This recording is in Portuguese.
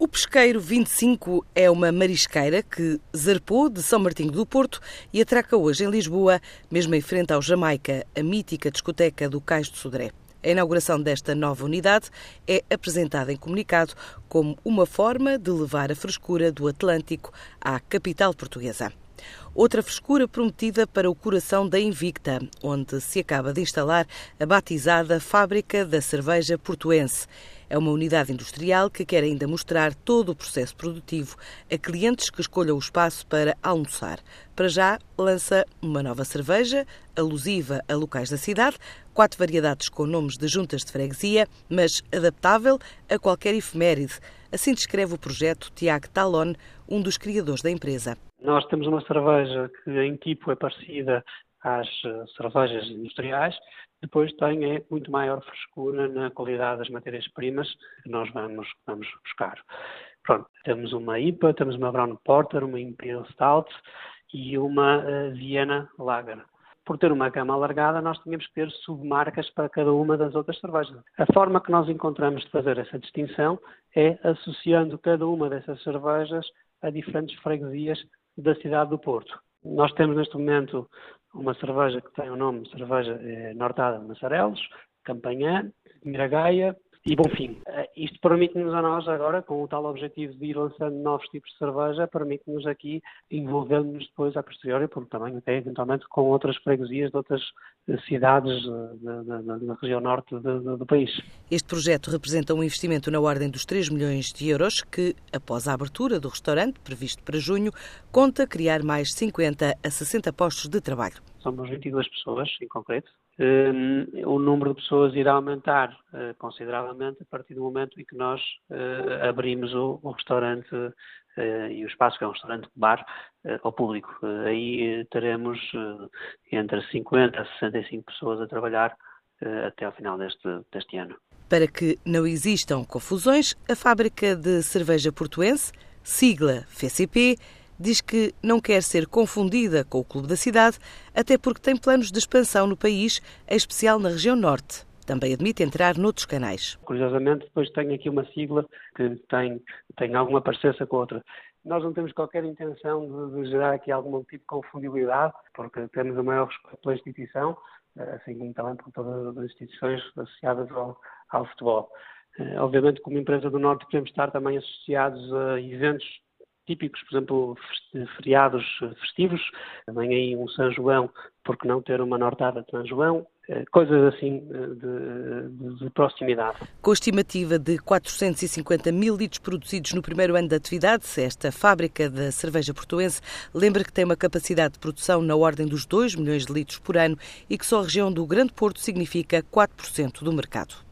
O Pesqueiro 25 é uma marisqueira que zarpou de São Martinho do Porto e atraca hoje em Lisboa, mesmo em frente ao Jamaica, a mítica discoteca do Cais de Sodré. A inauguração desta nova unidade é apresentada em comunicado como uma forma de levar a frescura do Atlântico à capital portuguesa. Outra frescura prometida para o coração da Invicta, onde se acaba de instalar a batizada Fábrica da Cerveja Portuense. É uma unidade industrial que quer ainda mostrar todo o processo produtivo a clientes que escolham o espaço para almoçar. Para já, lança uma nova cerveja, alusiva a locais da cidade, quatro variedades com nomes de juntas de freguesia, mas adaptável a qualquer efeméride. Assim descreve o projeto Tiago Talon, um dos criadores da empresa. Nós temos uma cerveja que em tipo é parecida às eh, cervejas industriais, depois tem é, muito maior frescura na qualidade das matérias-primas que nós vamos, vamos buscar. Pronto, temos uma IPA, temos uma Brown Porter, uma Imperial Stout e uma uh, Viena Lager. Por ter uma gama alargada, nós tínhamos que ter submarcas para cada uma das outras cervejas. A forma que nós encontramos de fazer essa distinção é associando cada uma dessas cervejas a diferentes freguesias da cidade do Porto. Nós temos neste momento uma cerveja que tem o nome cerveja eh, Nortada Massarelos, Campanhã, Miragaia e Bonfim. Uh, isto permite-nos a nós agora, com o tal objetivo de ir lançando novos tipos de cerveja, permite-nos aqui envolver-nos depois a posteriori, porque também até eventualmente com outras freguesias de outras eh, cidades da região norte do, do país. Este projeto representa um investimento na ordem dos 3 milhões de euros que, após a abertura do restaurante, previsto para junho, conta criar mais 50 a 60 postos de trabalho. Somos 22 pessoas, em concreto, o número de pessoas irá aumentar uh, consideravelmente a partir do momento em que nós uh, abrimos o, o restaurante uh, e o espaço que é um restaurante-bar ao público. aí teremos entre 50 a 65 pessoas a trabalhar até ao final deste, deste ano. Para que não existam confusões, a fábrica de cerveja portuense, sigla FCP, diz que não quer ser confundida com o Clube da Cidade, até porque tem planos de expansão no país, em especial na região norte. Também admite entrar noutros canais. Curiosamente, depois tem aqui uma sigla que tem, tem alguma parecença com outra. Nós não temos qualquer intenção de, de gerar aqui algum tipo de confundibilidade, porque temos o maior respeito pela instituição, assim como também por todas as instituições associadas ao, ao futebol. Eh, obviamente, como empresa do Norte, queremos estar também associados a eventos típicos, por exemplo, feriados festivos, também aí um São João, porque não ter uma nortada de São João, eh, coisas assim eh, de, de, de, proximidade. Com a estimativa de 450 mil litros produzidos no primeiro ano de atividade, esta fábrica da cerveja portuense lembra que tem uma capacidade de produção na ordem dos 2 milhões de litros por ano e que só a região do Grande Porto significa 4% do mercado.